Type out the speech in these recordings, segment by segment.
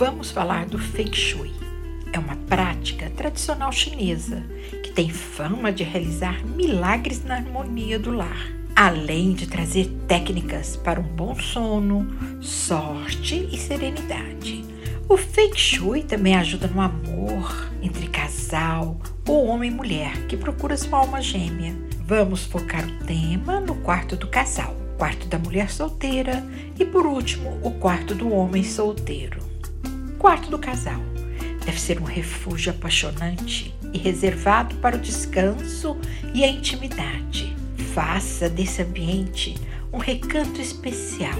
vamos falar do Feng Shui. É uma prática tradicional chinesa que tem fama de realizar milagres na harmonia do lar, além de trazer técnicas para um bom sono, sorte e serenidade. O Feng Shui também ajuda no amor entre casal ou homem e mulher que procura sua alma gêmea. Vamos focar o tema no quarto do casal, quarto da mulher solteira e, por último, o quarto do homem solteiro. Quarto do casal deve ser um refúgio apaixonante e reservado para o descanso e a intimidade. Faça desse ambiente um recanto especial,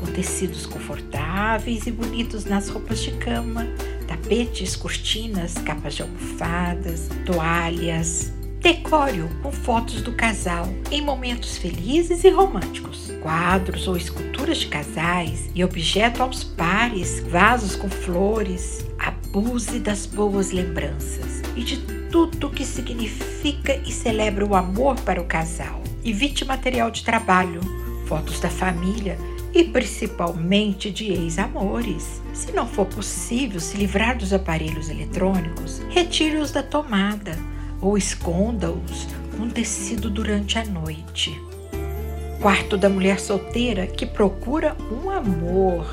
com tecidos confortáveis e bonitos nas roupas de cama, tapetes, cortinas, capas de almofadas, toalhas. Decore-o com fotos do casal em momentos felizes e românticos. Quadros ou esculturas de casais e objetos aos pares, vasos com flores, abuse das boas lembranças e de tudo que significa e celebra o amor para o casal. Evite material de trabalho, fotos da família e principalmente de ex-amores. Se não for possível se livrar dos aparelhos eletrônicos, retire-os da tomada ou esconda-os com tecido durante a noite. Quarto da mulher solteira que procura um amor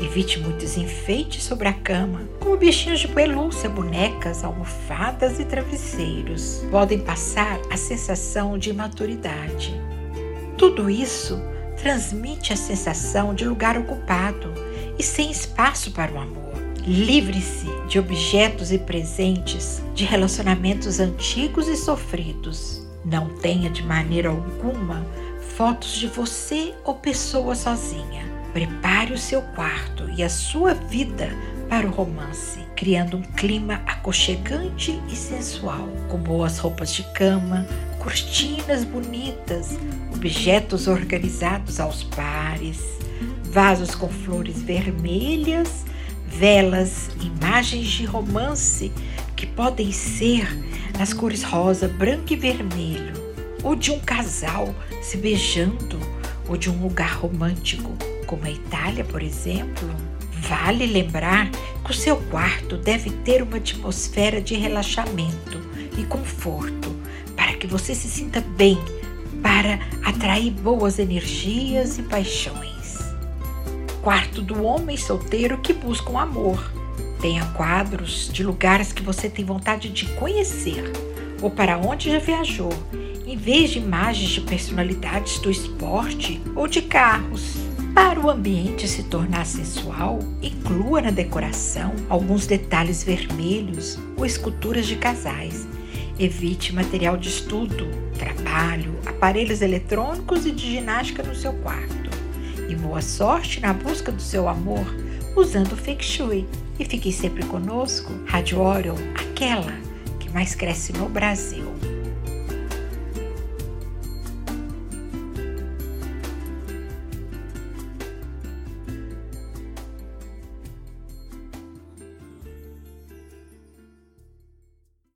Evite muitos enfeites sobre a cama, como bichinhos de pelúcia, bonecas, almofadas e travesseiros. Podem passar a sensação de imaturidade. Tudo isso transmite a sensação de lugar ocupado e sem espaço para o amor. Livre-se de objetos e presentes de relacionamentos antigos e sofridos. Não tenha de maneira alguma fotos de você ou pessoa sozinha. Prepare o seu quarto e a sua vida para o romance, criando um clima aconchegante e sensual, com boas roupas de cama, cortinas bonitas, objetos organizados aos pares, vasos com flores vermelhas, velas, imagens de romance que podem ser nas cores rosa, branco e vermelho, ou de um casal se beijando, ou de um lugar romântico como a Itália, por exemplo, vale lembrar que o seu quarto deve ter uma atmosfera de relaxamento e conforto para que você se sinta bem, para atrair boas energias e paixões. Quarto do homem solteiro que busca um amor. Tenha quadros de lugares que você tem vontade de conhecer ou para onde já viajou, em vez de imagens de personalidades do esporte ou de carros. Para o ambiente se tornar sensual, inclua na decoração alguns detalhes vermelhos ou esculturas de casais. Evite material de estudo, trabalho, aparelhos eletrônicos e de ginástica no seu quarto. E boa sorte na busca do seu amor usando o Feng Shui. E fique sempre conosco, Rádio Orion, aquela que mais cresce no Brasil.